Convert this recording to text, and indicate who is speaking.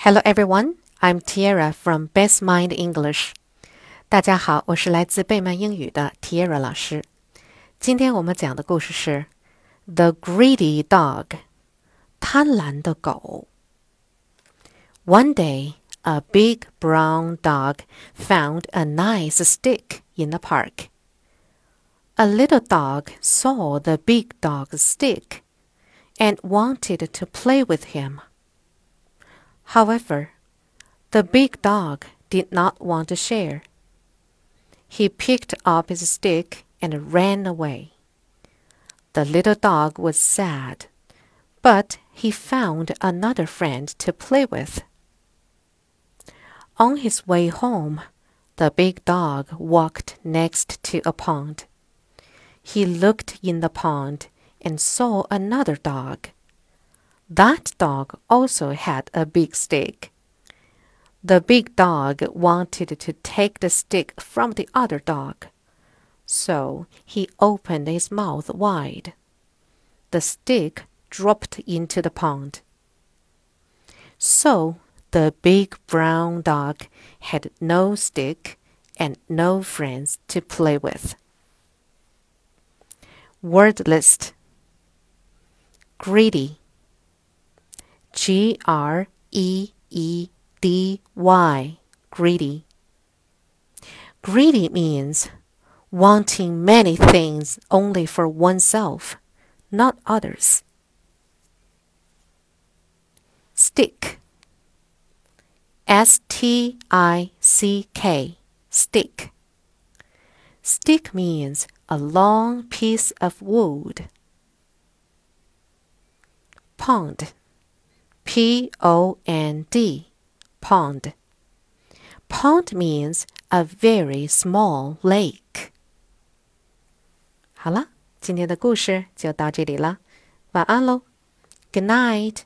Speaker 1: Hello everyone, I'm Tiara from Best Mind English. 大家好，我是来自贝曼英语的 Tiara 老师。今天我们讲的故事是《The Greedy Dog》，贪婪的狗。One day, a big brown dog found a nice stick in the park. A little dog saw the big dog's stick and wanted to play with him. However, the big dog did not want to share. He picked up his stick and ran away. The little dog was sad, but he found another friend to play with. On his way home, the big dog walked next to a pond. He looked in the pond and saw another dog. That dog also had a big stick. The big dog wanted to take the stick from the other dog. So he opened his mouth wide. The stick dropped into the pond. So the big brown dog had no stick and no friends to play with. Word list Greedy G R E E D Y Greedy Greedy means wanting many things only for oneself, not others. Stick S T I C K Stick Stick means a long piece of wood. Pond, P O N D, pond. Pond means a very small lake. 好了，今天的故事就到这里了，晚安喽，Good night。